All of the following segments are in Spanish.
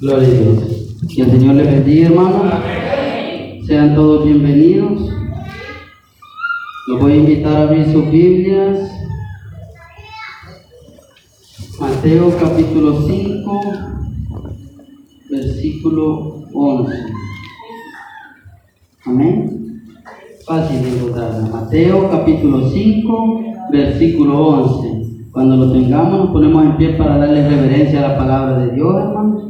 Gloria a Dios. Que el Señor les bendiga, hermano. Sean todos bienvenidos. Los voy a invitar a abrir sus Biblias. Mateo capítulo 5, versículo 11. Amén. Fácil de encontrar. Mateo capítulo 5, versículo 11. Cuando lo tengamos, nos ponemos en pie para darle reverencia a la palabra de Dios, hermanos.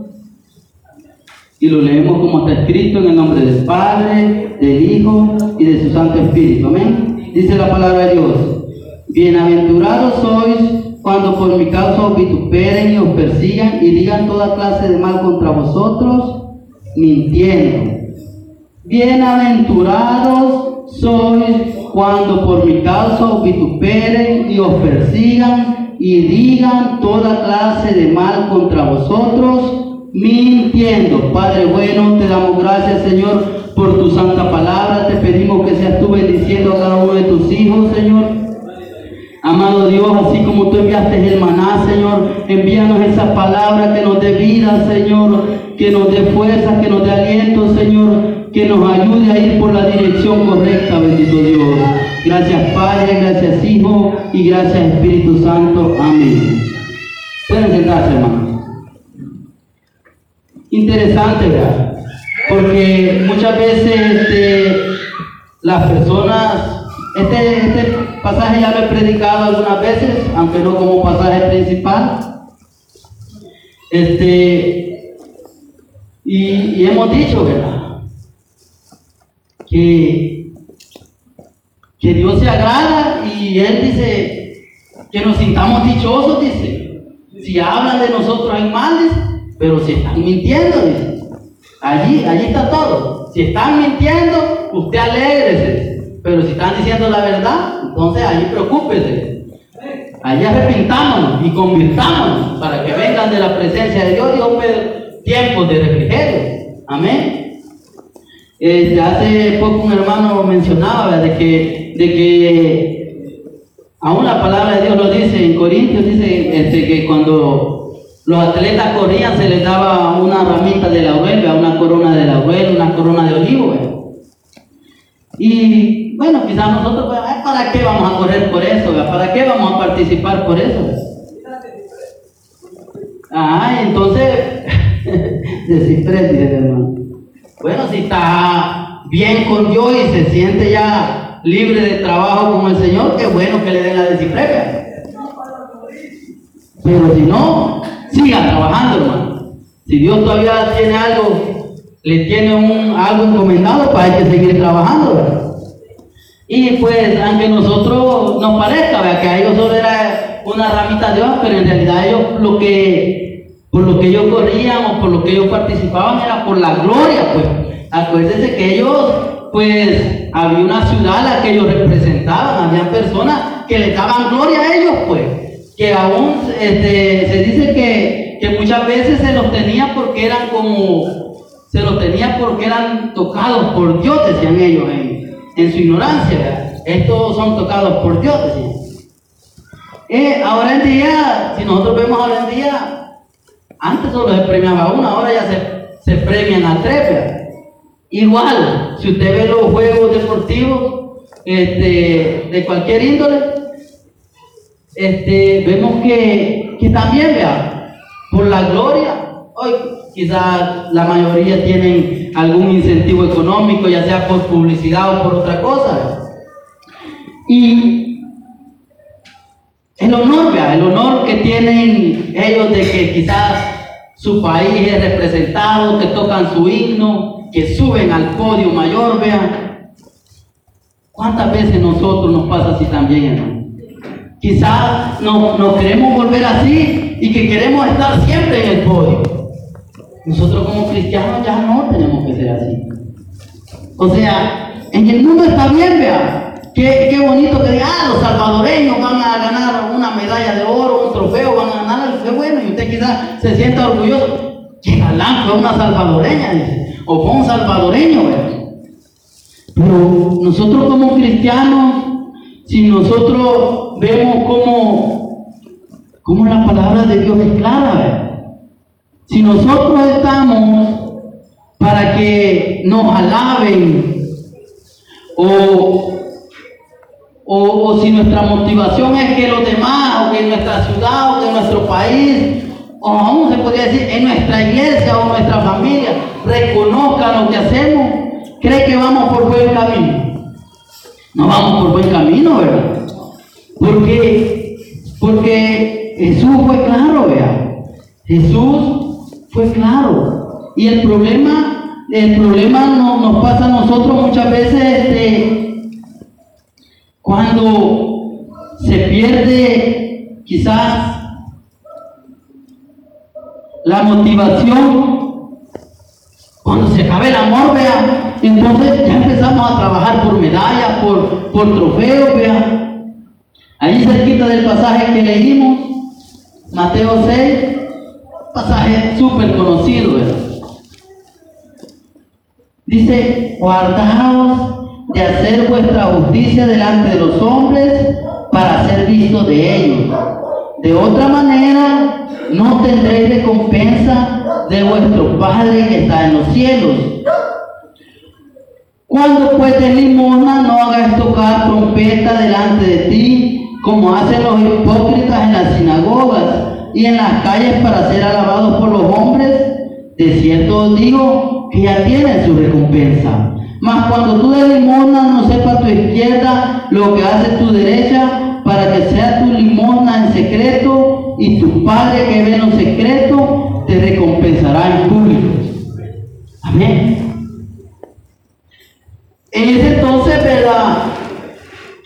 Y lo leemos como está escrito en el nombre del Padre, del Hijo y de su Santo Espíritu. Amén. Dice la palabra de Dios. Bienaventurados sois cuando por mi causa os vituperen y os persigan y digan toda clase de mal contra vosotros, mintiendo. Bienaventurados sois cuando por mi causa os vituperen y os persigan y digan toda clase de mal contra vosotros, mintiendo. Padre bueno, te damos gracias, Señor, por tu santa palabra. Te pedimos que seas tú bendiciendo a cada uno de tus hijos, Señor. Amado Dios, así como tú enviaste el maná, Señor, envíanos esa palabra que nos dé vida, Señor, que nos dé fuerza, que nos dé aliento, Señor, que nos ayude a ir por la dirección correcta, bendito Dios. Gracias Padre, gracias Hijo y gracias Espíritu Santo. Amén. Pueden sentarse, hermanos. Interesante, ¿verdad? Porque muchas veces este, las personas, este, este pasaje ya lo he predicado algunas veces, aunque no como pasaje principal. Este, y, hemos dicho, ¿verdad? Que, que Dios se agrada y Él dice que nos sintamos dichosos, dice. Si hablan de nosotros hay males, pero si están mintiendo. Allí, allí está todo. Si están mintiendo, usted alégrese. Pero si están diciendo la verdad, entonces allí preocúpese. Allí arrepintámonos y convirtámonos para que vengan de la presencia de Dios y tiempos de refrigerio. Amén. Este, hace poco un hermano mencionaba de que, de que aún la palabra de Dios lo dice en Corintios, dice este, que cuando los atletas corrían, se les daba una ramita de laurel, una corona de laurel, una corona de olivo. Y bueno, quizás nosotros, pues, ¿para qué vamos a correr por eso? ¿Para qué vamos a participar por eso? Ah, entonces, de hermano. Bueno, si está bien con Dios y se siente ya libre de trabajo con el Señor, qué bueno que le den la descifrega. Pero si no, siga trabajando, hermano. Si Dios todavía tiene algo, le tiene un, algo encomendado, pues hay que seguir trabajando. Y pues, aunque nosotros nos parezca, que a ellos solo era una ramita de Dios, pero en realidad ellos lo que, por lo que ellos corrían o por lo que ellos participaban era por la gloria, pues. Acuérdense que ellos, pues, había una ciudad a la que ellos representaban, había personas que le daban gloria a ellos, pues que aún este, se dice que, que, muchas veces se los tenía porque eran como, se los tenía porque eran tocados por Dios, ellos en, en su ignorancia. Estos son tocados por Dios, decían. Eh, ahora en día, si nosotros vemos ahora en día, antes solo se premiaba uno, ahora ya se, se premian a tres. Igual, si usted ve los juegos deportivos este, de cualquier índole, este, vemos que, que también, vea, por la gloria, hoy quizás la mayoría tienen algún incentivo económico, ya sea por publicidad o por otra cosa. Y el honor, vea, el honor que tienen ellos de que quizás su país es representado, que tocan su himno, que suben al podio mayor, vea. ¿Cuántas veces nosotros nos pasa así también, hermano? Quizás nos queremos volver así y que queremos estar siempre en el podio. Nosotros como cristianos ya no tenemos que ser así. O sea, en el mundo está bien, vea. Qué, qué bonito que digan, ah, los salvadoreños van a ganar una medalla de oro, un trofeo, van a ganar, qué bueno, y usted quizás se sienta orgulloso. Que galán fue una salvadoreña, dice, o fue un salvadoreño, vea. Pero nosotros como cristianos si nosotros vemos cómo, cómo la palabra de Dios es clara, Si nosotros estamos para que nos alaben o, o, si nuestra motivación es que los demás o que en nuestra ciudad o que en nuestro país o aún se podría decir en nuestra iglesia o nuestra familia reconozcan lo que hacemos, cree que vamos por buen camino. No vamos por buen camino, ¿verdad? Porque, porque Jesús fue claro, vea. Jesús fue claro. Y el problema, el problema nos pasa a nosotros muchas veces este, cuando se pierde quizás la motivación, cuando se acabe el amor, vea, entonces ya empezamos a trabajar por medallas, por, por trofeos, vea. Ahí cerquita del pasaje que leímos, Mateo 6, pasaje súper conocido, ¿verdad? Dice, guardaos de hacer vuestra justicia delante de los hombres para ser visto de ellos. De otra manera, no tendréis recompensa de vuestro Padre que está en los cielos. Cuando pues de limosna no hagas tocar trompeta delante de ti, como hacen los hipócritas en las sinagogas y en las calles para ser alabados por los hombres, de cierto os digo que ya tienen su recompensa. Mas cuando tú de limosna no sepa tu izquierda lo que hace tu derecha, para que sea tu limosna en secreto, y tu Padre que ve en secreto te recompensará en público. Amén. En ese entonces, ¿verdad?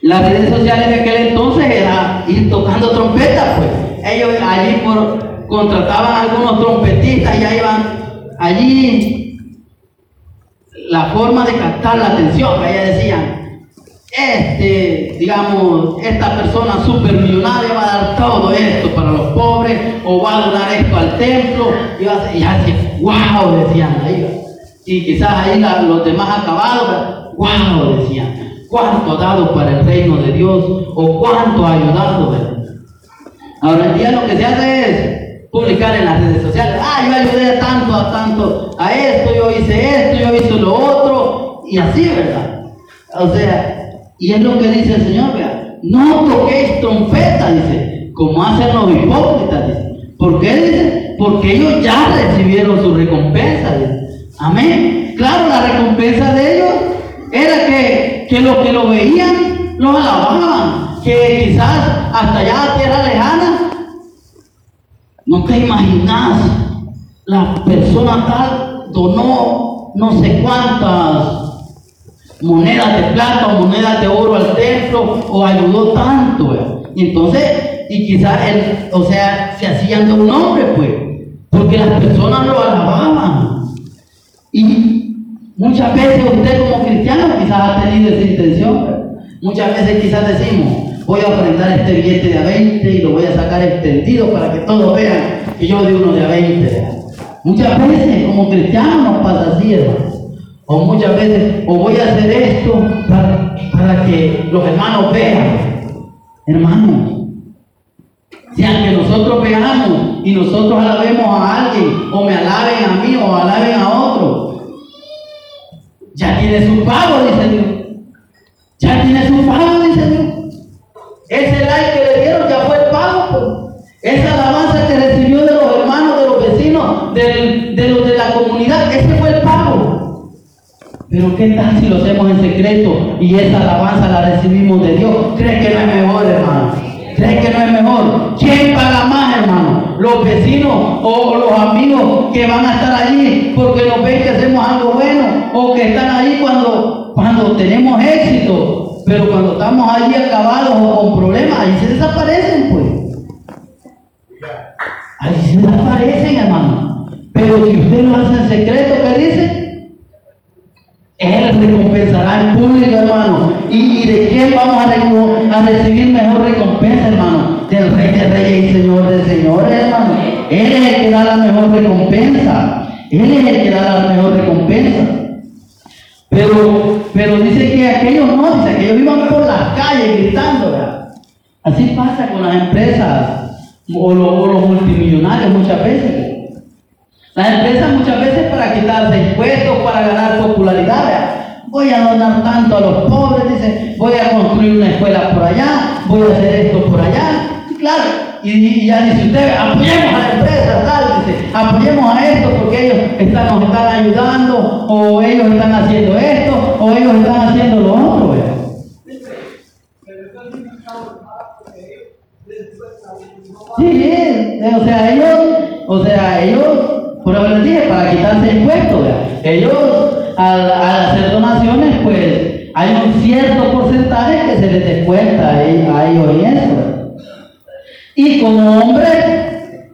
Las redes sociales de aquel entonces era ir tocando trompetas, pues. Ellos allí por, contrataban algunos trompetistas y ya iban allí la forma de captar la atención, que ellos decían, este, digamos, esta persona supermillonaria va a dar todo esto para los pobres, o va a donar esto al templo, y, así, wow, decían ahí. Y quizás ahí los demás acabados, wow, decían cuánto ha dado para el reino de Dios o cuánto ha ayudado. Ahora el día lo que se hace es publicar en las redes sociales, ah, yo ayudé tanto a tanto a esto, yo hice esto, yo hice lo otro, y así, ¿verdad? O sea, y es lo que dice el Señor, vea, no toquéis trompeta, dice, como hacen los hipócritas, dice. ¿Por qué dice? Porque ellos ya recibieron su recompensa. Amén. Claro, la recompensa de ellos era que, que los que lo veían los alababan, que quizás hasta allá a tierra lejana, no te imaginas, la persona tal donó no sé cuántas monedas de plata o monedas de oro al templo o ayudó tanto. Y entonces, y quizás él, o sea, se hacían de un hombre, pues, porque las personas lo alababan. Y Muchas veces usted como cristiano quizás ha tenido esa intención. Muchas veces quizás decimos, voy a ofrendar este billete de a 20 y lo voy a sacar extendido para que todos vean que yo doy uno de a 20. Muchas veces como cristianos nos pasa así, hermano. O muchas veces, o voy a hacer esto para, para que los hermanos vean. Hermanos, si aunque nosotros veamos y nosotros alabemos a alguien, o me alaben a mí, o alaben a otro, ya tiene su pago, dice Dios. Ya tiene su pago, dice Dios. Ese like que le dieron ya fue el pago. Pues. Esa alabanza que recibió de los hermanos, de los vecinos, de los de la comunidad, ese fue el pago. Pero ¿qué tal si lo hacemos en secreto y esa alabanza la recibimos de Dios? ¿Crees que no es mejor, hermano? ¿Crees que no es mejor? ¿Quién paga más, hermano? ¿Los vecinos o los amigos que van a estar allí porque nos ven que hacemos algo bueno? ¿O que están ahí cuando, cuando tenemos éxito? Pero cuando estamos allí acabados o con problemas, ahí se desaparecen, pues. Ahí se desaparecen, hermano. Pero si usted lo hace en secreto, ¿qué dice? Él recompensará en público, hermano. ¿Y, de quién vamos a, recibir mejor recompensa, hermano? Del Rey de Reyes y Señor de Señores, hermano. Él es el que da la mejor recompensa. Él es el que da la mejor recompensa. Pero, pero dice que aquellos no, dice que ellos iban por las calles gritando. Así pasa con las empresas o los multimillonarios muchas veces. Las empresas muchas veces para quitarse impuestos, para ganar popularidad, voy a donar tanto a los pobres, dice, voy a construir una escuela por allá, voy a hacer esto por allá. Y claro, y, ya dice usted, apoyemos a la empresa, tal, dice, apoyemos a esto porque ellos están, nos están ayudando, o ellos están haciendo esto, o ellos están haciendo lo otro. Sí, o sea, ellos, o sea, ellos, por ejemplo, les para quitarse impuestos, ellos al, hacer donaciones, pues hay un cierto porcentaje que se les descuenta a ellos y eso. Y como hombre,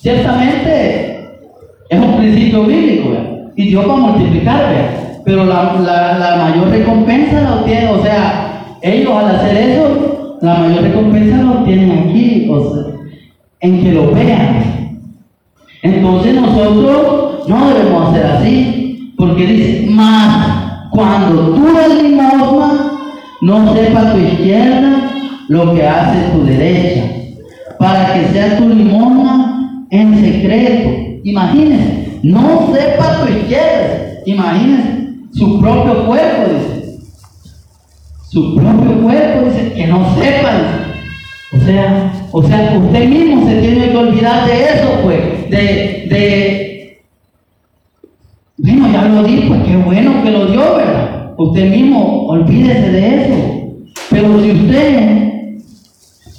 ciertamente es un principio bíblico, y Dios va a multiplicar, pero la, la mayor recompensa la obtiene, o sea, ellos al hacer eso, la mayor recompensa lo tienen aquí, en que lo vean. Entonces nosotros no debemos hacer así, porque dice, más cuando tú das limosna, no sepa tu izquierda lo que hace tu derecha, para que sea tu limosna en secreto. Imagínense, no sepa tu izquierda, imagínense, su propio cuerpo, dice su propio cuerpo, dice, que no sepan. O sea, o sea, usted mismo se tiene que olvidar de eso, lo di, pues qué bueno que lo dio, ¿verdad? Usted mismo, olvídese de eso. Pero si usted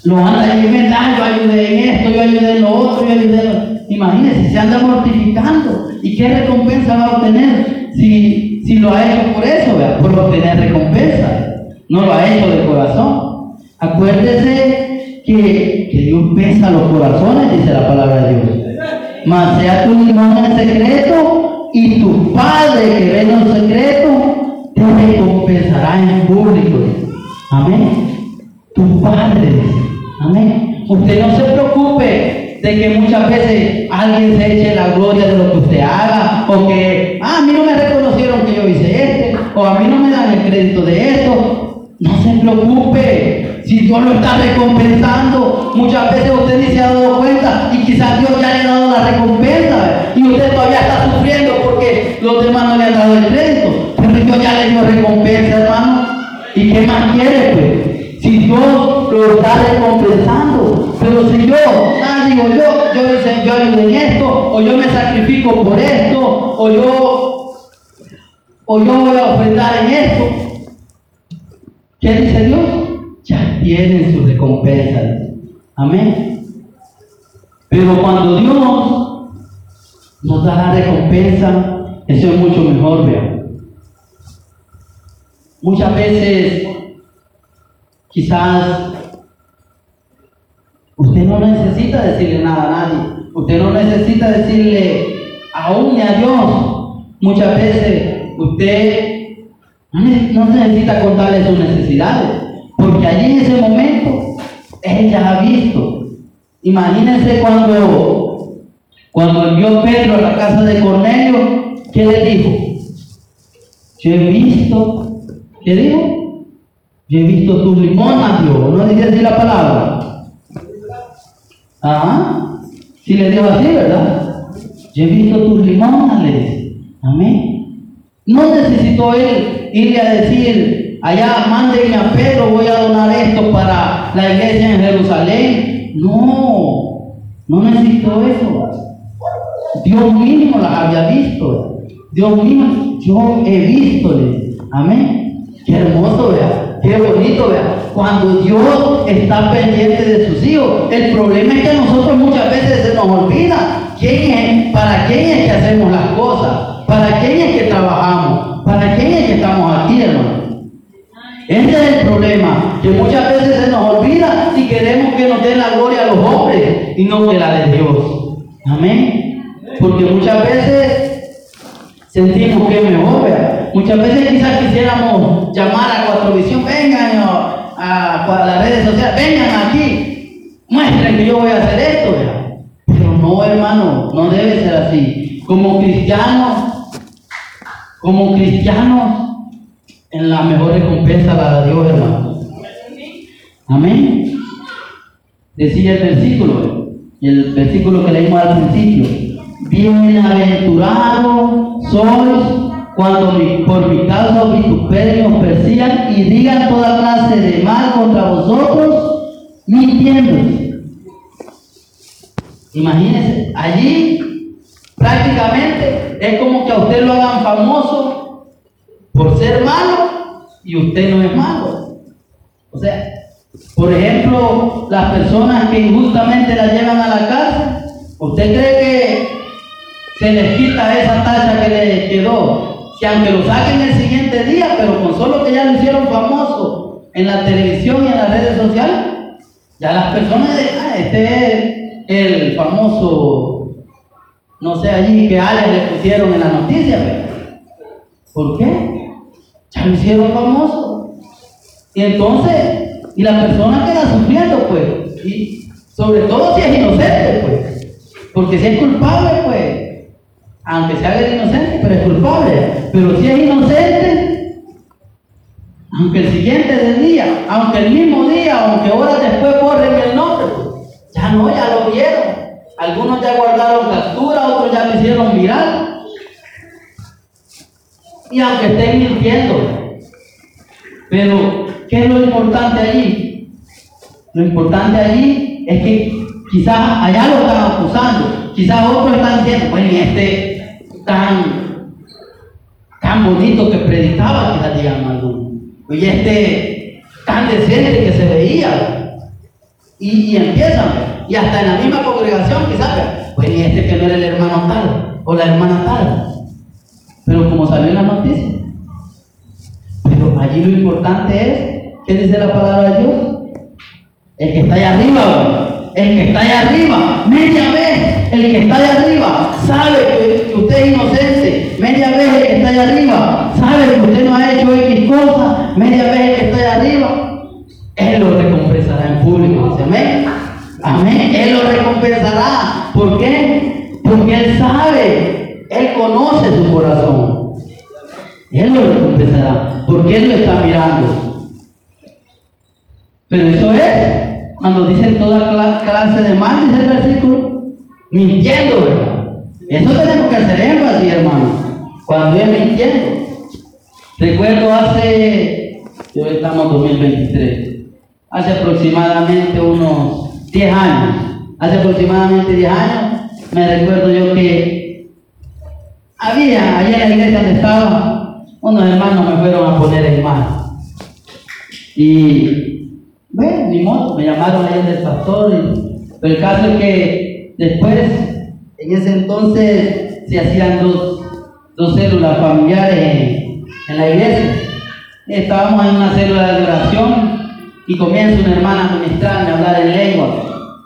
lo anda ¿verdad? Yo ayudé en esto, yo ayudé en lo otro, yo ayudé en lo... Imagínese, se anda mortificando. ¿Y qué recompensa va a obtener si, si lo ha hecho por eso, ¿verdad? Por obtener recompensa no lo ha hecho de corazón. Acuérdese que, que Dios pesa los corazones, dice la palabra de Dios. Mas sea tu limón en secreto y tu Padre que ve en secreto te recompensará en público. Amén. Tu Padre. Amén. Usted no se preocupe de que muchas veces alguien se eche la gloria de lo que usted haga o que, ah, a mí no me reconocieron que yo hice este o a mí no me dan el crédito de esto no se preocupe, si Dios lo está recompensando, muchas veces usted ni se ha dado cuenta y quizás Dios ya le ha dado la recompensa y usted todavía está sufriendo porque los demás no le han dado el crédito. Pero Dios ya le dio recompensa, hermano. ¿Y qué más quiere, pues? Si Dios lo está recompensando, pero si yo, digo yo, yo yo ayudo en esto, o yo me sacrifico por esto, o yo, o yo voy a ofrendar en esto, ¿Qué dice Dios? Ya tienen su recompensa. Amén. Pero cuando Dios nos da la recompensa, eso es mucho mejor, vean. Muchas veces, quizás, usted no necesita decirle nada a nadie. Usted no necesita decirle aún a Dios. Muchas veces usted no necesita contarle sus necesidades, porque allí en ese momento ella ha visto. Imagínense cuando, cuando envió Pedro a la casa de Cornelio, ¿qué le dijo? Yo he visto, ¿qué dijo? Yo he visto tus limonas, Dios. ¿No dice así la palabra? Ajá. Si le dijo así, ¿verdad? Yo he visto tus dice. Amén. No necesitó él irle a decir, allá mándenme a Pedro, voy a donar esto para la iglesia en Jerusalén. No, no necesitó eso. Dios mismo las había visto. Dios mismo, yo he visto. Amén. Qué hermoso, vea. Qué bonito, vea. Cuando Dios está pendiente de sus hijos. El problema es que nosotros muchas veces se nos olvida quién es, para quién es que hacemos las cosas. ¿Para quién es que trabajamos? ¿Para quién es que estamos aquí, hermano? Ese es el problema, que muchas veces se nos olvida y queremos que nos den la gloria a los hombres y no que la de Dios. Amén. Porque muchas veces sentimos que es mejor. Muchas veces quizás quisiéramos llamar a Cuatro Visión, vengan a, las redes sociales, vengan aquí, muestren que yo voy a hacer esto. Pero no, hermano, no debe ser así. Como cristianos como cristianos, en la mejor recompensa la de Dios, hermano. Amén. Decía el versículo, el versículo que leímos al principio. Bienaventurado sois cuando por mi causa vituperio persigan y digan toda clase de mal contra vosotros, mintiendo. Imagínense, allí prácticamente es como que a usted lo hagan famoso por ser malo y usted no es malo. O sea, por ejemplo, las personas que injustamente la llevan a la cárcel, ¿usted cree que se les quita esa tacha que le quedó? Si aunque lo saquen el siguiente día, pero con solo que ya lo hicieron famoso en la televisión y en las redes sociales, ya las personas de, ah, este es el famoso, no sé allí que Ale le pusieron en la noticia, ¿por qué? Ya lo hicieron famoso. Y entonces y la persona queda sufriendo, pues. Y sobre todo si es inocente, pues. Porque si es culpable, pues. Aunque sea el inocente, pero es culpable. Pero si es inocente, aunque el siguiente día, aunque el mismo día, aunque horas después corren el nombre, pues, ya no, ya lo vieron. Algunos ya guardaron captura, otros ya lo hicieron viral. Y aunque estén mintiendo, pero ¿Qué es lo importante allí? Lo importante allí es que quizás allá lo están acusando, quizás otros están diciendo, bueno, y este tan, tan bonito que predicaba, quizás digan algunos, y este tan decente que se veía, y, y empiezan, y hasta en la misma congregación quizás, bueno, y este que no era el hermano tal, o la hermana tal, pero como salió en la noticia, pero allí lo importante es ¿Qué dice la palabra de Dios? El que está allá arriba, el que está allá arriba, media vez, el que está allá arriba sabe que, usted es inocente, media vez el que está allá arriba sabe que usted no ha hecho X cosa, media vez el que está allá arriba, Él lo recompensará en público, dice amén. Amén, Él lo recompensará. ¿Por qué? Porque Él sabe, Él conoce su corazón. Él lo recompensará, porque Él lo está mirando. Pero eso es cuando dicen toda clase de mal, dice el versículo, mintiendo, ¿verdad? Eso tenemos que hacer énfasis, hermano, cuando es mintiendo. Recuerdo hace, hoy estamos en 2023, hace aproximadamente unos 10 años, hace aproximadamente 10 años, me recuerdo yo que había, allá en la iglesia donde estaba, unos hermanos me fueron a poner en mano. Y bueno, ni modo, me llamaron ahí del pastor. pero el caso es que después, en ese entonces, se hacían dos, dos células familiares en, en, la iglesia. Estábamos en una célula de oración y comienza una hermana a ministrarme a hablar en lengua.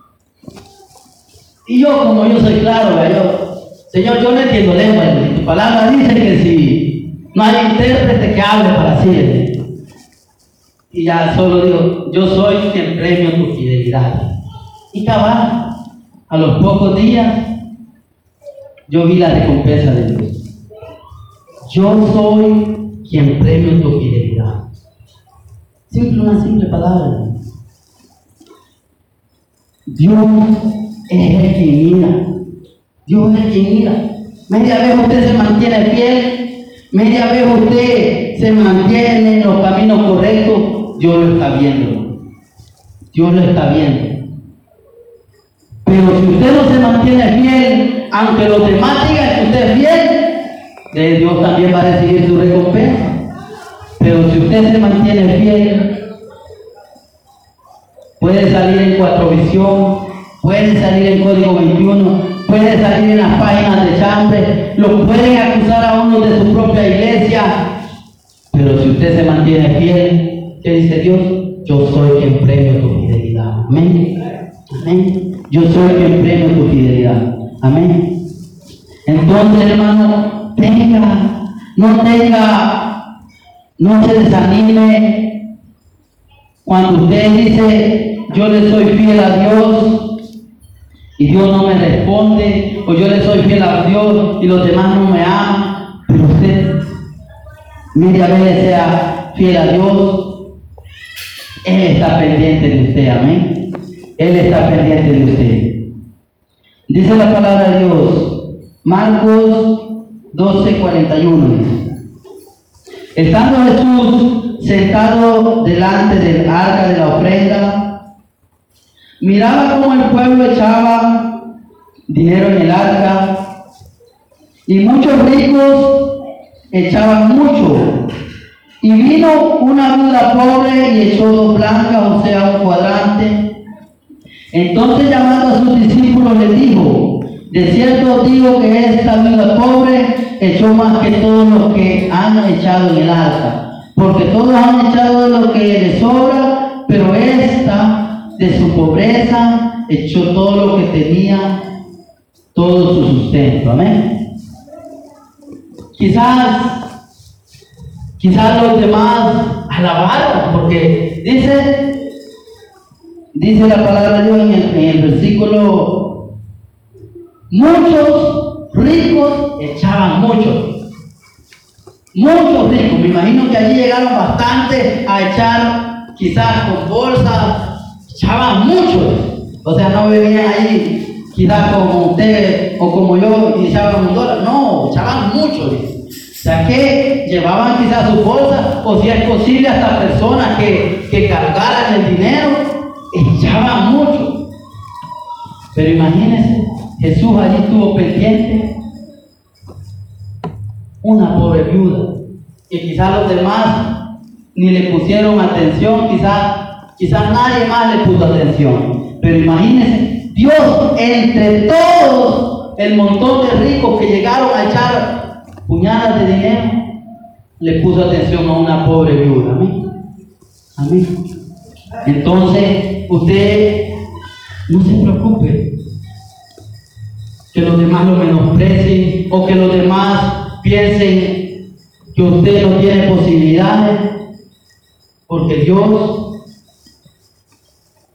Y yo, como yo soy claro, yo, Señor, yo no entiendo lengua, tu palabra dice que si no hay intérprete que hable para siempre. Y ya solo digo, yo soy quien premio tu fidelidad. Y cabal, a los pocos días, yo vi la recompensa de Dios. Yo soy quien premio tu fidelidad. Simple, una simple palabra. Dios es el que mira. Dios es el que mira. Media vez usted se mantiene fiel, media vez usted se mantiene en los caminos correctos, Dios lo está viendo. Dios lo está viendo. Pero si usted no se mantiene fiel, aunque los demás digan que usted es fiel, Dios también va a recibir su recompensa. Usted se mantiene fiel, puede salir en Cuatro Visión, puede salir en Código 21, puede salir en las páginas de chambre, lo pueden acusar a uno de su propia iglesia, pero si usted se mantiene fiel, ¿Qué dice Dios? Yo soy quien premio tu fidelidad. Amén. Amén. Yo soy quien premio tu fidelidad. Amén. Entonces, hermano, tenga, no tenga, no se desanime cuando usted dice, yo le soy fiel a Dios y Dios no me responde, o yo le soy fiel a Dios y los demás no me aman, pero usted, mire a sea fiel a Dios él está pendiente de usted, amén. Él está pendiente de usted. Dice la palabra de Dios Marcos 12, 41 dice. Estando Jesús sentado delante del arca de la ofrenda, miraba cómo el pueblo echaba dinero en el arca y muchos ricos echaban mucho. Y vino una viuda pobre y echó dos blancas, o sea, un cuadrante. Entonces llamando a sus discípulos le dijo, de cierto digo que esta viuda pobre echó más que todos los que han echado en el arca, porque todos han echado de lo que les sobra, pero esta de su pobreza echó todo lo que tenía, todo su sustento. Amén. Quizás Quizás los demás alabaron, porque dice, dice la palabra de Dios en el, en el versículo, muchos ricos echaban mucho. Muchos ricos, me imagino que allí llegaron bastante a echar, quizás con bolsas, echaban mucho. O sea, no bebían ahí, quizás como usted o como yo, y echaban un dólar. No, echaban mucho. O sea que llevaban quizás su bolsa, o si es posible hasta personas que, que cargaran el dinero, echaban mucho. Pero imagínense, Jesús allí estuvo pendiente, una pobre viuda, que quizás los demás ni le pusieron atención, quizás, quizás nadie más le puso atención. Pero imagínense, Dios entre todos el montón de ricos que llegaron a echar puñadas de dinero, le puso atención a una pobre viuda. Amén. Amén. Entonces, usted no se preocupe que los demás lo menosprecien o que los demás piensen que usted no tiene posibilidades, porque Dios,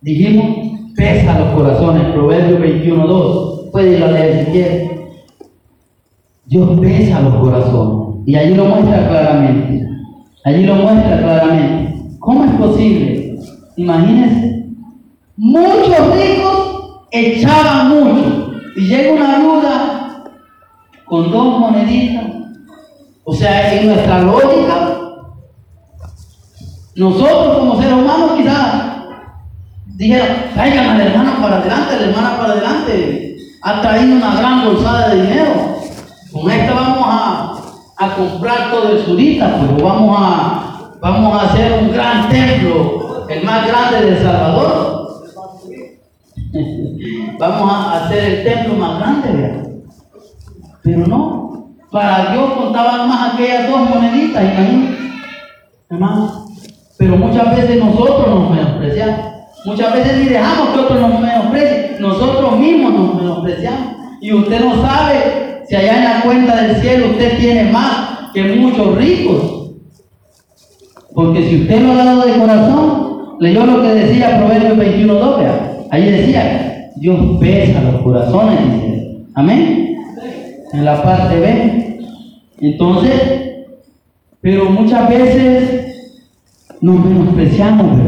dijimos, pesa los corazones. Proverbios 21.2. Puede ir a leer si quiere. Dios pesa los corazones. Y allí lo muestra claramente. Allí lo muestra claramente. ¿Cómo es posible? Imagínense. Muchos ricos echaban mucho. Y llega una ayuda con dos moneditas. O sea, en nuestra lógica, nosotros como seres humanos quizás dijeron, traigan al hermano para adelante, la hermana para adelante. Ha traído una gran bolsada de dinero. Con esta vamos a, a comprar todo el surita, pero vamos a, vamos a hacer un gran templo, el más grande de Salvador. Vamos a hacer el templo más grande, ¿verdad? Pero no, para Dios contaban más aquellas dos moneditas, imagínate, hermano. Pero muchas veces nosotros nos menospreciamos. Muchas veces ni dejamos que otros nos menosprecien. Nosotros mismos nos menospreciamos. Y usted no sabe si allá en la cuenta del cielo usted tiene más que muchos ricos. Porque si usted lo ha dado de corazón, leyó lo que decía Proverbios 21.2, ahí decía, Dios pesa los corazones, Amén. En la parte B. Entonces, pero muchas veces nos menospreciamos,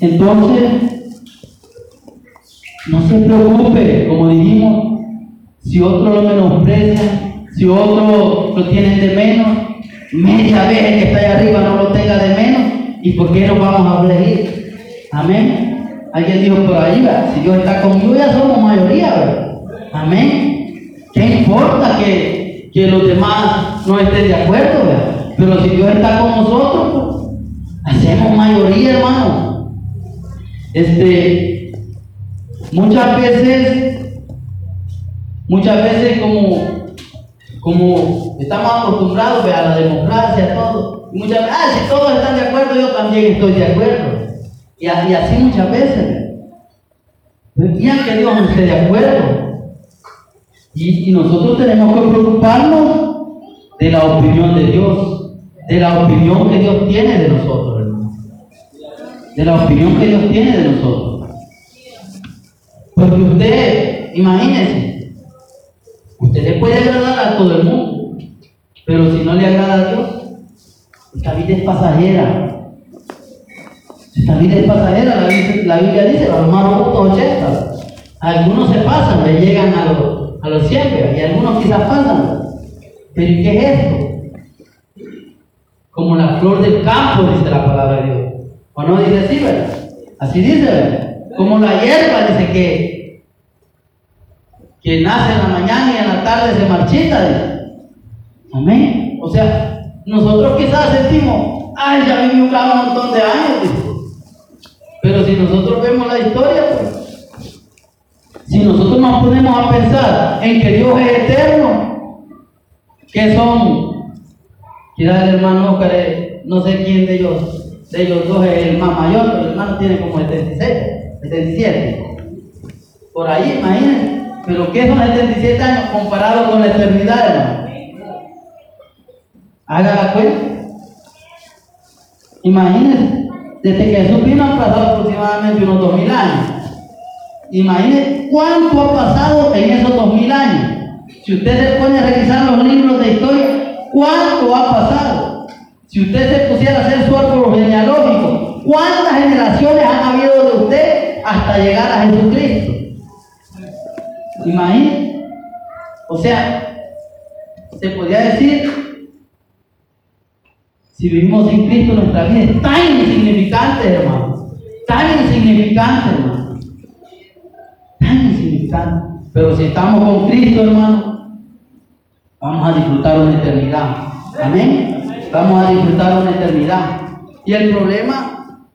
Entonces, no se preocupe, como dijimos, si otro lo menosprecia, si otro lo tiene de menos, media vez que está allá arriba no lo tenga de menos, ¿y por qué nos vamos a elegir? Amén. Alguien dijo por ahí, si Dios está conmigo, ya somos mayoría, ¿verdad? Amén. ¿Qué importa que, que, los demás no estén de acuerdo, ¿verdad? Pero si Dios está con nosotros, pues, hacemos mayoría, hermano. Este, muchas veces Muchas veces como, como estamos acostumbrados a la democracia, todo. Y muchas veces, ah, si todos están de acuerdo, yo también estoy de acuerdo. Y, así muchas veces. Ya que Dios no esté de acuerdo. Y, y nosotros tenemos que preocuparnos de la opinión de Dios, de la opinión que Dios tiene de nosotros, hermano. De la opinión que Dios tiene de nosotros. Porque usted, imagínense, Usted le puede agradar a todo el mundo, pero si no le agrada a Dios, esta vida es pasajera. Esta vida es pasajera, la Biblia, dice, los hermanos 80. Algunos se pasan, le llegan a los, a los 100, y algunos quizás faltan. Pero ¿y qué es esto? Como la flor del campo, dice la palabra de Dios. ¿O no dice así, verdad? Así dice, ¿verdad? Como la hierba, dice que, que nace en la mañana y en la tarde se marchita. Amén. O sea, nosotros quizás sentimos, ay, ya viví un montón de años. Dice. Pero si nosotros vemos la historia, pues, si nosotros nos ponemos a pensar en que Dios es eterno, que son, quizás el hermano Oscar, no sé quién de ellos, de ellos dos es el más mayor, pero el hermano tiene como 76, 77. Por ahí, imagínense. Pero ¿qué son 77 años comparado con la eternidad, hermano? Haga la cuenta. Imagínense. Desde que Jesús vino han pasado aproximadamente unos dos mil años. Imagínense cuánto ha pasado en esos dos mil años. Si usted se pone a revisar los libros de historia, ¿cuánto ha pasado? Si usted se pusiera a hacer su árbol genealógico, ¿cuántas generaciones han habido de usted hasta llegar a Jesucristo? Imagínense. O sea, se podría decir si vivimos sin Cristo, nuestra vida es tan insignificante, hermano. Tan insignificante, hermano. Tan insignificante. Pero si estamos con Cristo, hermano, vamos a disfrutar una eternidad. Amén. Vamos a disfrutar una eternidad. Y el problema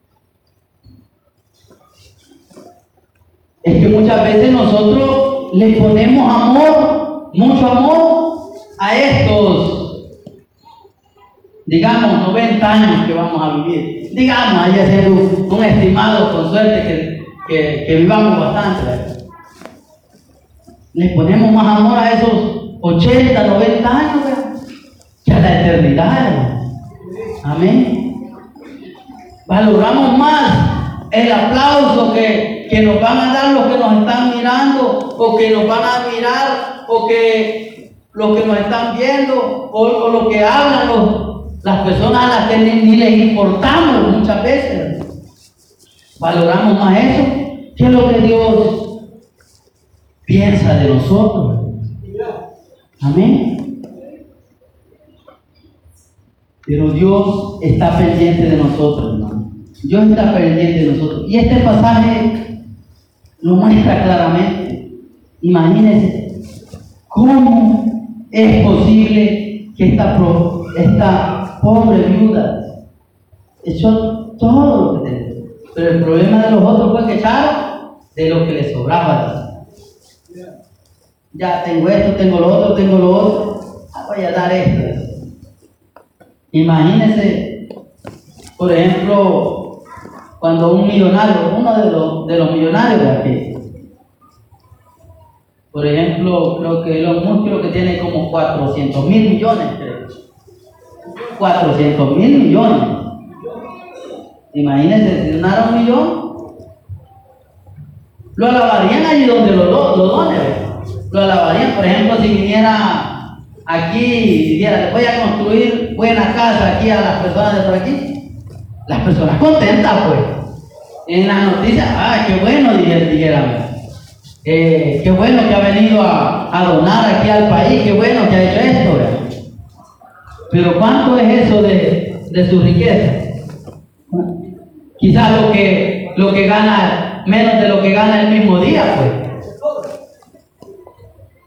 es que muchas veces nosotros le ponemos amor, mucho amor, a estos digamos 90 años que vamos a vivir, digamos, hay que hacer un, estimado con suerte que, que, vivamos bastante. Le ponemos más amor a esos 80, 90 años que a la eternidad. Amén. Valoramos más el aplauso que, que nos van a dar los que nos están mirando o que nos van a mirar o que los que nos están viendo o, o los que hablan las personas a las que ni, les importamos muchas veces. Valoramos más eso que lo que Dios piensa de nosotros. Amén. Pero Dios está pendiente de nosotros, hermano. Dios está pendiente de nosotros. Y este pasaje lo muestra claramente. Imagínense cómo es posible que esta, esta pobre viuda, echó todo lo que tenía. Pero el problema de los otros fue que echaron de lo que les sobraba. Ya tengo esto, tengo lo otro, tengo lo otro. Ah, voy a dar esto. Imagínense, por ejemplo, cuando un millonario, uno de los, de los millonarios de aquí, por ejemplo, creo que los Musk que tiene como 400 mil millones, creo. 400 mil millones. Imagínense, si donara un millón, lo alabarían allí donde lo, donen. Lo alabarían, por ejemplo, si viniera aquí y dijera, voy a construir buena casa aquí a las personas de por aquí. Las personas contentas, pues. En las noticias, ah, qué bueno, dijera. Eh, qué bueno que ha venido a, a, donar aquí al país, qué bueno que ha hecho esto. Pero ¿cuánto es eso de, de su riqueza? Quizás lo que, lo que gana, menos de lo que gana el mismo día, pues.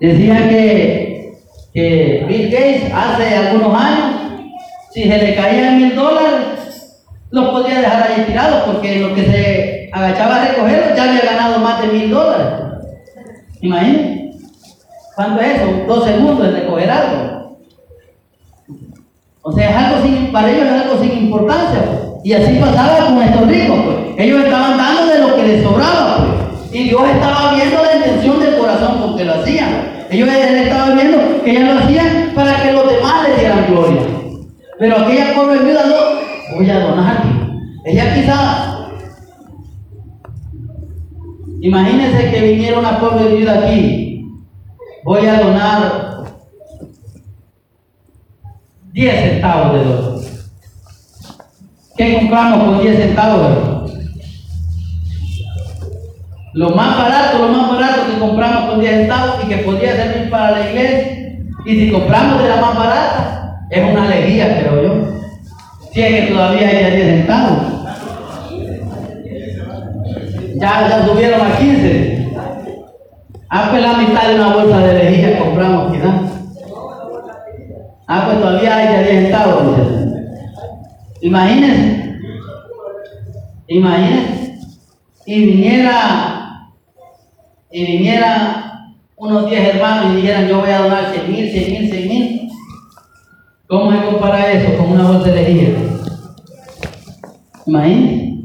Decía que, que Bill Gates hace algunos años, si se le caían mil dólares, los podía dejar ahí tirados, porque lo que se agachaba a recogerlos ya había ganado más de mil dólares. Imagínense. ¿Cuánto es eso? Dos segundos de recoger algo. O sea, es algo sin, para ellos es algo sin importancia. Pues. Y así pasaba con estos ricos. Pues. Ellos estaban dando de lo que les sobraba. Pues. Y Dios estaba viendo la intención del corazón con que lo hacían. Ellos estaban viendo que ellos lo hacían para que los demás le dieran gloria. Pero aquella pobre viuda no, voy a donar. Ella quizás, imagínense que viniera una pobre viuda aquí. Voy a donar 10 centavos de dólar. ¿Qué compramos con 10 centavos? Lo más barato, lo más barato que compramos con 10 centavos y que podría servir para la iglesia. Y si compramos de la más barata, es una alegría, creo yo. Si es que todavía hay 10 centavos. Ya, ya subieron a 15. Ah, pues la mitad de una bolsa de lejía compramos quizás. Ah, pues todavía hay de 10 centavos. Imagínense. Imagínense. Y viniera, y viniera unos 10 hermanos y dijeran yo voy a donar 100 mil, 100 mil, 100 mil. ¿Cómo se compara eso con una bolsa de lejía? Imagínense.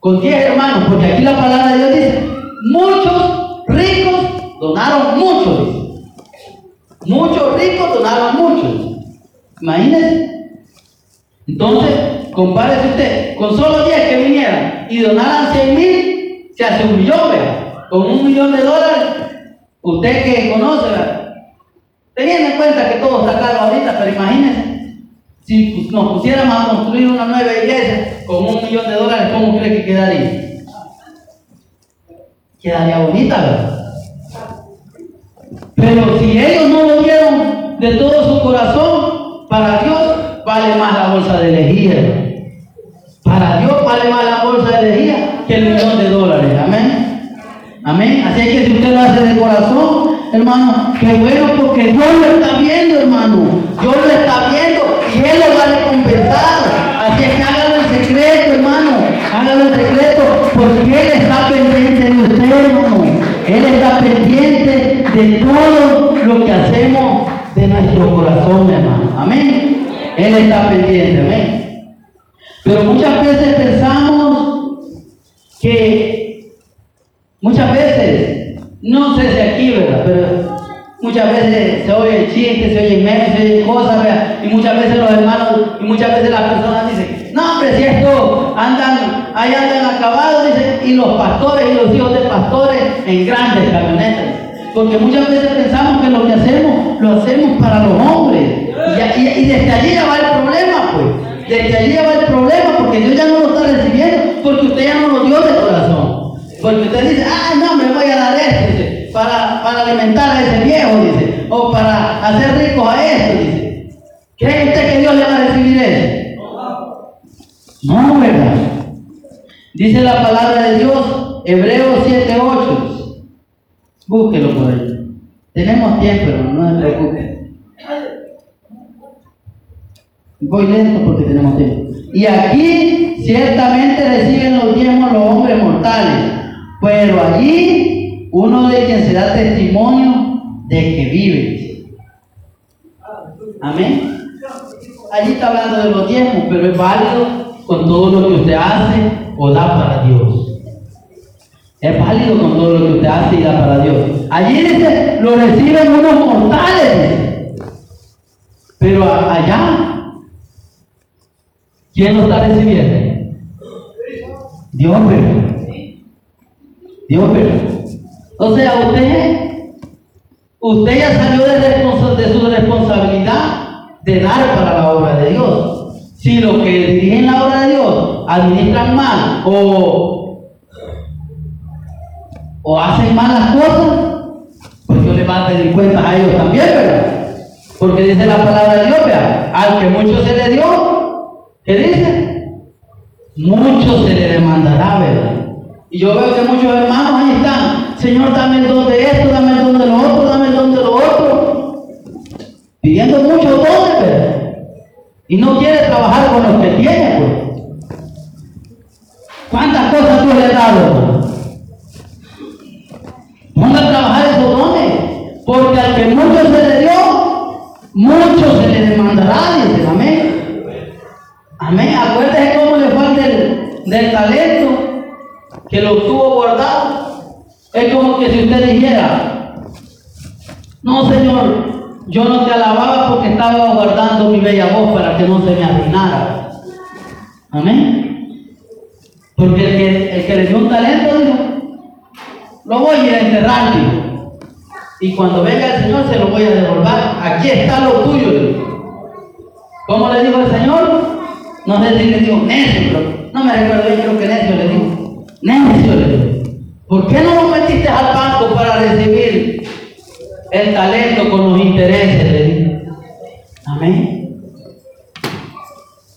Con 10 hermanos, porque aquí la palabra de Dios dice, muchos ricos donaron muchos. Muchos ricos donaron muchos. Imagínense. Entonces, compárese usted, con solo 10 que vinieran y donaran 100 mil, se hace un millón. Con un millón de dólares, usted que conoce, ¿verdad? Teniendo en cuenta que todo está caro ahorita, pero imagínense, si nos pusiéramos a construir una nueva iglesia con un millón de dólares, ¿cómo cree que quedaría? Quedaría bonita, ¿verdad? Pero si ellos no lo dieron de todo su corazón, para Dios vale más la bolsa de lejía. Para Dios vale más la bolsa de lejía que el millón de dólares. Amén. Amén. Así que si usted lo hace de corazón, hermano, qué bueno porque Dios lo está viendo, hermano. Dios lo está viendo y Él lo va a recompensar. Así es que hágalo en secreto, hermano. Hágalo en secreto porque Él está pendiente de usted, hermano. Él está pendiente de todo lo que hacemos de nuestro corazón, hermano. Amén. Él está pendiente, amén. Pero muchas veces pensamos que, muchas veces, no sé si aquí, ¿verdad? Pero muchas veces se oye chistes, se oye memes, se oye cosas. Y muchas veces los hermanos, y muchas veces las personas dicen, no, hombre, si esto andan, ahí andan acabados, y los pastores y los hijos de pastores en grandes camionetas. Porque muchas veces pensamos que lo que hacemos, lo hacemos para los hombres. Y, desde allí ya va el problema, pues. Desde allí ya va el problema, porque Dios ya no lo está recibiendo, porque usted ya no lo dio de corazón. Porque usted dice, ah, no, me voy a dar esto, dice, para, para alimentar a ese viejo, dice, o para hacer rico a esto, dice. ¿Cree usted que Dios le va a recibir eso? No, ¿verdad? Dice la palabra de Dios, Hebreos 7:8. Búsquelo por ahí. Tenemos tiempo, hermano, no se preocupe. Voy lento porque tenemos tiempo. Y aquí ciertamente reciben los diezmos los hombres mortales, pero allí uno de quien se da testimonio de que vive. Amén. Allí está hablando de los diezmos, pero es válido con todo lo que usted hace o da para Dios. Es válido con todo lo que usted hace y da para Dios. Allí dice, lo reciben unos mortales. Pero allá, ¿quién lo está recibiendo? Dios, pero. Dios, pero. O sea, usted, usted ya salió de, de su responsabilidad de dar para la obra de Dios. Si los que dirigen la obra de Dios administran mal o, o hacen malas cosas, pues yo le va a pedir cuentas a ellos también, ¿verdad? Porque dice la palabra de Dios, vea, al que mucho se le dio, ¿qué dice? Mucho se le demandará, ¿verdad? Y yo veo que muchos hermanos ahí están, Señor, dame el don de esto, dame el don de lo otro, dame el don de lo otro, pidiendo muchos dones, ¿verdad? Y no quiere trabajar con los que tiene, pues. ¿Cuántas cosas tú le has dado? hermano? Ponga a trabajar esos dones, porque al que mucho se le dio, mucho se le demandará, dice, amén. Amén. Acuérdese cómo le fue al del, del talento, que lo tuvo guardado. Es como que si usted dijera, no Señor, yo no te alababa porque estaba guardando mi bella voz para que no se me arruinara. Amén. Porque el que, el que le dio un talento, dijo, lo voy a enterrar. Y cuando venga el Señor se lo voy a devolver. Aquí está lo tuyo, dijo. ¿Cómo le dijo el Señor? No sé si le dijo necio, no me recuerdo bien, creo que necio le dijo. Necio. ¿Por qué no lo metiste al banco para recibir el talento con los intereses Dios? Amén.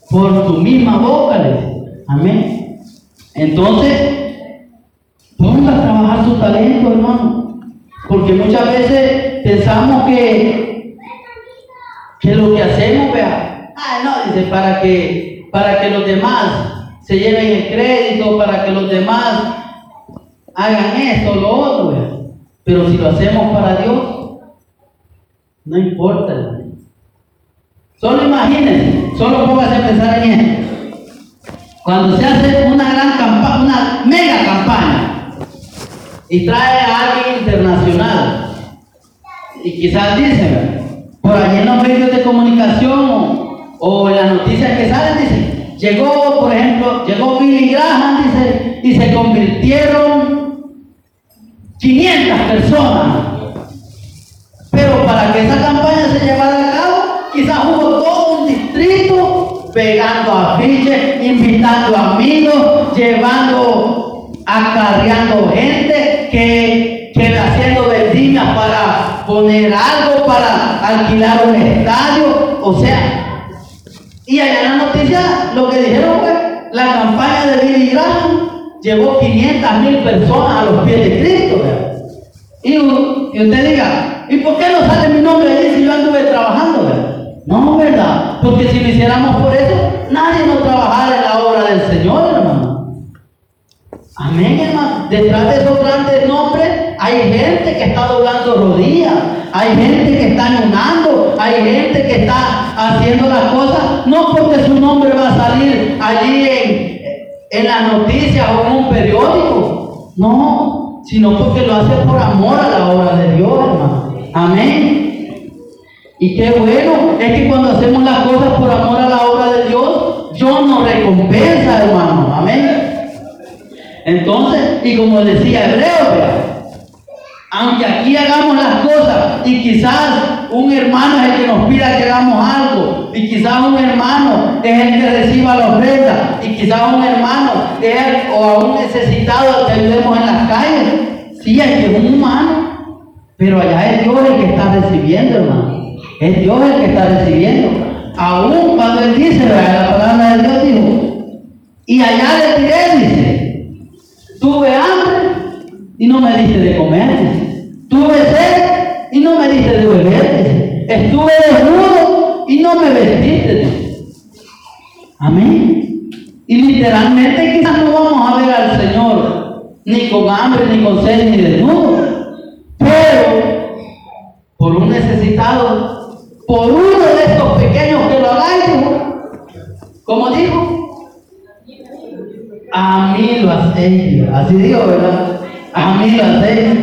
Por tu misma boca, Amén. Entonces, ponga a trabajar su talento, hermano. Porque muchas veces pensamos que, que lo que hacemos, vea, ah, no, dice, para que, para que los demás se lleven el crédito, para que los demás hagan esto, lo otro, Pero si lo hacemos para Dios, no importa. Solo imagínense, solo póngase a pensar en esto. Cuando se hace una gran campaña, una mega campaña, y trae a alguien internacional, y quizás dicen, por allí en los medios de comunicación o, en las noticias que salen, dicen, llegó, por ejemplo, llegó Billy Graham, dice, y se convirtieron 500 personas. Pero para que esa campaña se llevara a cabo, quizás hubo todo un distrito pegando afiches, invitando amigos, llevando, acarreando gente que, que haciendo vendimias para poner algo, para alquilar un estadio, o sea, y allá en la noticia lo que dijeron fue, la campaña de Billy Graham llevó 500 mil personas a los pies de Cristo. Y, usted diga, ¿y por qué no sale mi nombre ahí si yo anduve trabajando? No, ¿verdad? Porque si lo hiciéramos por eso, nadie nos trabajara en la obra del Señor, hermano. Amén, hermano. Detrás de esos grandes nombres hay gente que está doblando rodillas, hay gente que está ayunando, hay gente que está haciendo las cosas, no porque su nombre va a salir allí en, en las noticias o en un periódico. No, sino porque lo hace por amor a la obra de Dios, hermano. Amén. Y qué bueno es que cuando hacemos las cosas por amor a la obra de Dios, Dios nos recompensa, hermano. Amén. Entonces, y como decía Hebreo, aunque aquí hagamos las cosas y quizás un hermano es el que nos pida que hagamos algo y quizás un hermano es el que reciba la ofrenda y quizás un hermano es el, o a un necesitado que ayudemos en las calles. Sí, es que es un humano, pero allá es Dios el que está recibiendo, hermano. Es Dios el que está recibiendo. Aún cuando Él dice, la palabra de Dios dijo, y allá le tiré, dice, tuve hambre y no me diste de comer. Tuve sed y no me diste de beber. Estuve desnudo y no me vestiste. Amén. Y literalmente quizás no vamos a ver al Señor ni con hambre, ni con sed, ni desnudo. Pero por un necesitado, por uno de estos pequeños que lo hagáis, como dijo, a mí lo hacéis. Así digo, ¿verdad? A mí lo hacéis.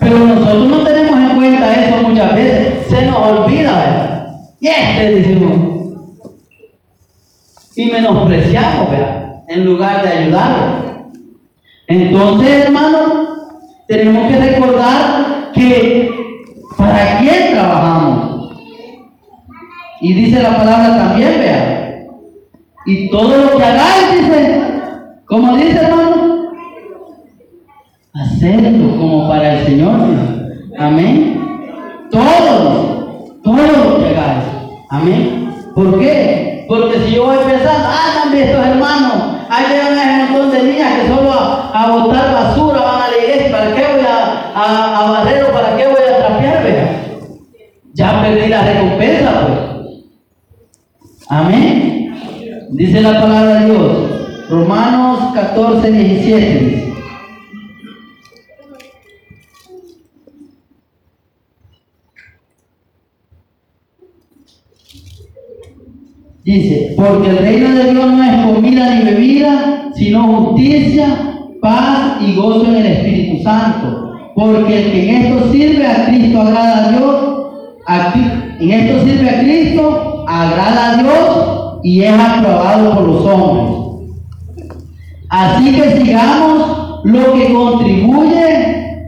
Pero nosotros no tenemos en cuenta eso muchas veces. Se nos olvida. Y este decimos. Y menospreciamos, ¿verdad? En lugar de ayudarlo. Entonces, hermano, tenemos que recordar que para quién trabajamos. Y dice la palabra también, vea. Y todo lo que hagáis, dice, como dice hermano, hacerlo como para el Señor. Amén. Todos, todos lo que hagáis. Amén. ¿Por qué? Porque si yo voy pensando, ah, también estos hermanos, llegan un montón de niñas que solo a, botar basura van a la iglesia, ¿para qué voy a, a, a barrer o para qué voy a trapear? Ya perdí la recompensa, pues. Amén. Dice la palabra de Dios. Romanos 14, 17. Dice, porque el reino de Dios no es comida ni bebida, sino justicia, paz y gozo en el Espíritu Santo. Porque el que en esto sirve a Cristo agrada a Dios, en esto sirve a Cristo, agrada a Dios y es aprobado por los hombres. Así que sigamos lo que contribuye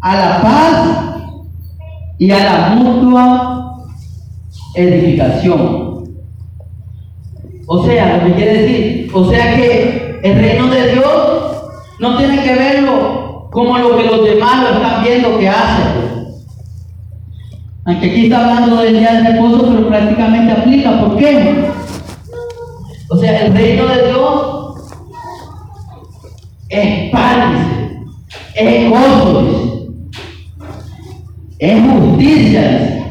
a la paz y a la mutua edificación. O sea, lo que quiere decir, o sea que el reino de Dios no tiene que verlo como lo que los demás lo están viendo que hace. Aunque aquí está hablando del día de reposo, pero prácticamente aplica. ¿Por qué? O sea, el reino de Dios es paz, es gozo, es justicia,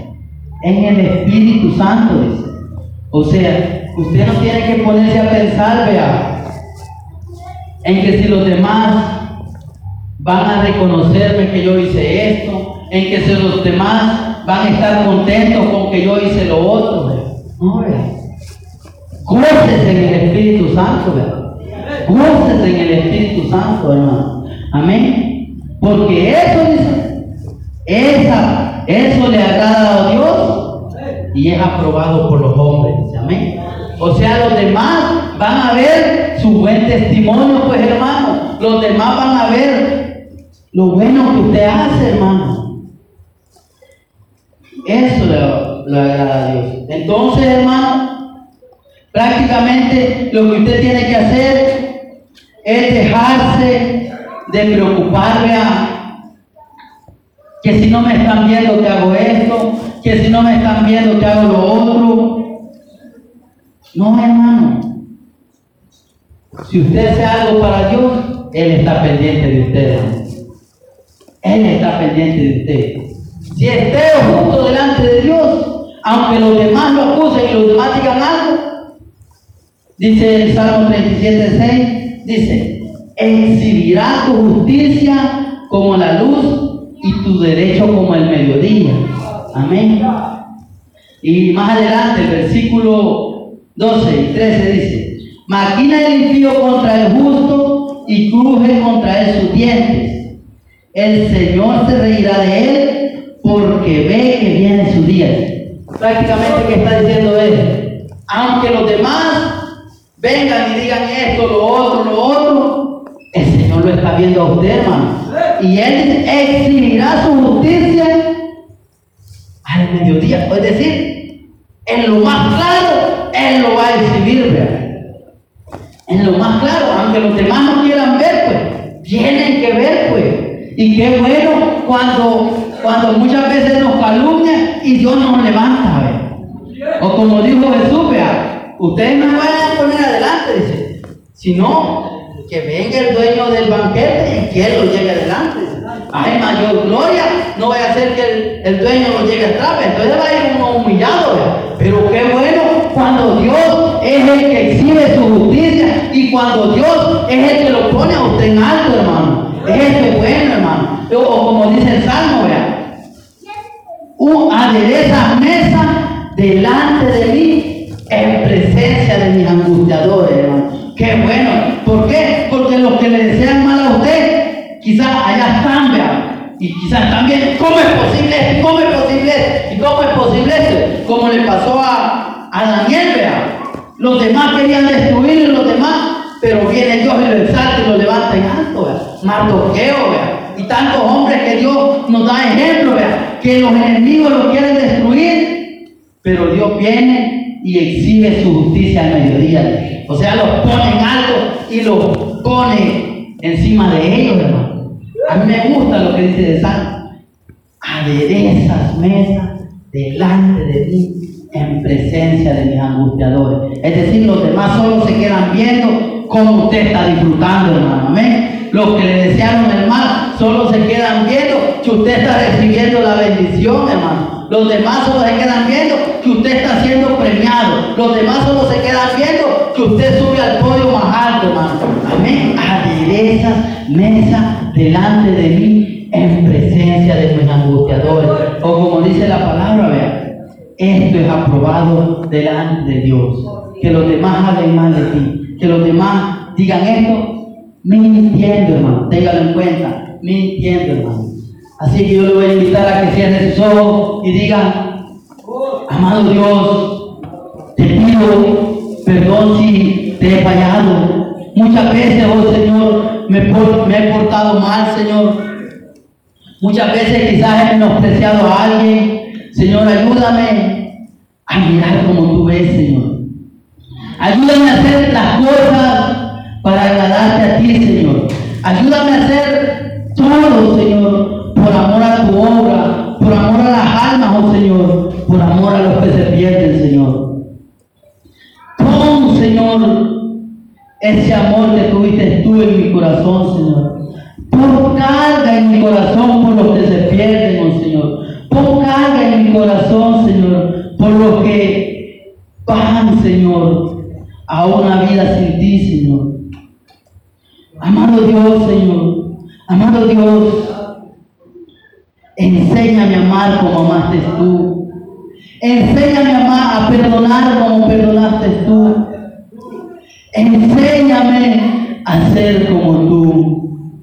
en el Espíritu Santo. O sea, usted no tiene que ponerse a pensar, vea, en que si los demás van a reconocerme que yo hice esto, en que si los demás van a estar contentos con que yo hice lo otro. No, vea. En el Espíritu Santo, ¿verdad? Gócese en el Espíritu Santo, hermano. Amén. Porque eso dice, esa, eso le agrada a Dios y es aprobado por los hombres. Amén. O sea, los demás van a ver su buen testimonio, pues hermano. Los demás van a ver lo bueno que usted hace, hermano. Eso le, agrada a Dios. Entonces, hermano, prácticamente lo que usted tiene que hacer es dejarse de preocuparle a que si no me están viendo que hago esto, que si no me están viendo que hago lo otro. No, hermano. Si usted hace algo para Dios, Él está pendiente de usted. Él está pendiente de usted. Si esté justo delante de Dios, aunque los demás lo acusen y los demás digan algo, dice el Salmo 37, 6, dice, exhibirá tu justicia como la luz y tu derecho como el mediodía. Amén. Y más adelante, el versículo 12 y 13 dice, maquina el impío contra el justo y cruje contra él sus dientes el Señor se reirá de él porque ve que viene su día. Prácticamente, ¿qué está diciendo él? Aunque los demás vengan y digan esto, lo otro, lo otro, el Señor lo está viendo a usted, hermano. Y Él exhibirá su justicia al mediodía. Es decir, en lo más claro, Él lo va a exhibir, En lo más claro, aunque los demás no quieran ver, pues, tienen que ver, pues. Y qué bueno cuando, cuando muchas veces nos calumnia y Dios nos levanta, O como dijo Jesús, vea, ustedes no vayan a poner adelante, dice, sino que venga el dueño del banquete y que él lo llegue adelante. Hay mayor gloria, no vaya a ser que el, dueño lo llegue atrás, entonces va a ir uno humillado, pero qué bueno cuando Dios es el que exhibe su justicia y cuando Dios es el que lo pone a usted en alto, hermano. Es bueno, hermano. O como dice el Salmo, vea. Un adereza mesa delante de mí en presencia de mis angustiadores, hermano. Qué bueno. ¿Por qué? Porque los que le desean mal a usted, quizás allá están, vea. Y quizás también, ¿cómo es posible ¿Cómo es posible ¿Y cómo es posible eso? Como le pasó a, a Daniel, vea. Los demás querían destruirlo, los demás pero viene Dios y lo exalta y lo levanta en alto, ¿vea? Mardoqueo, ¿vea? Y tantos hombres que Dios nos da ejemplo, ¿vea? Que los enemigos lo quieren destruir, pero Dios viene y exhibe su justicia al mediodía. O sea, los pone en alto y los pone encima de ellos, hermano. A mí me gusta lo que dice de San. Aderezas mesas delante de mí en presencia de mis angustiadores. Es decir, los demás solo se quedan viendo cómo usted está disfrutando, hermano. Amén. Los que le desearon el mal solo se quedan viendo que usted está recibiendo la bendición, hermano. Los demás solo se quedan viendo que usted está siendo premiado. Los demás solo se quedan viendo que usted sube al podio más alto, hermano. Amén. Adereza mesa delante de mí en presencia de mis angustiadores. O como dice la palabra, vea. Esto es aprobado delante de Dios. Que los demás hablen mal de ti que los demás digan esto, mintiendo, hermano. Téngalo en cuenta, mintiendo, hermano. Así que yo le voy a invitar a que cierren sus ojos y digan, amado Dios, te pido perdón si te he fallado. Muchas veces, oh Señor, me, me he portado mal, Señor. Muchas veces quizás he menospreciado a alguien. Señor, ayúdame a mirar como tú ves, Señor. Ayúdame a hacer las cosas para agradarte a ti, Señor. Ayúdame a hacer Todo, Señor, por amor a tu obra, por amor a las almas, oh Señor, por amor a los que se pierden, Señor. Pon, Señor, ese amor que tuviste tú en mi corazón, Señor. Pon carga en mi corazón por los que se pierden, oh Señor. Pon carga en mi corazón, Señor, por los que van, Señor, a una vida sin ti, Señor. Amado Dios, Señor. Amado Dios, enséñame a amar como amaste tú. Enséñame a amar, a perdonar como perdonaste tú. Enséñame a ser como tú.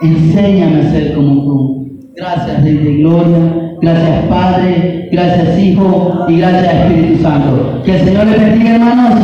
Enséñame a ser como tú. Gracias, Rey de Gloria. Gracias, Padre. Gracias, Hijo. Y gracias, Espíritu Santo. Que el Señor les bendiga, hermanos.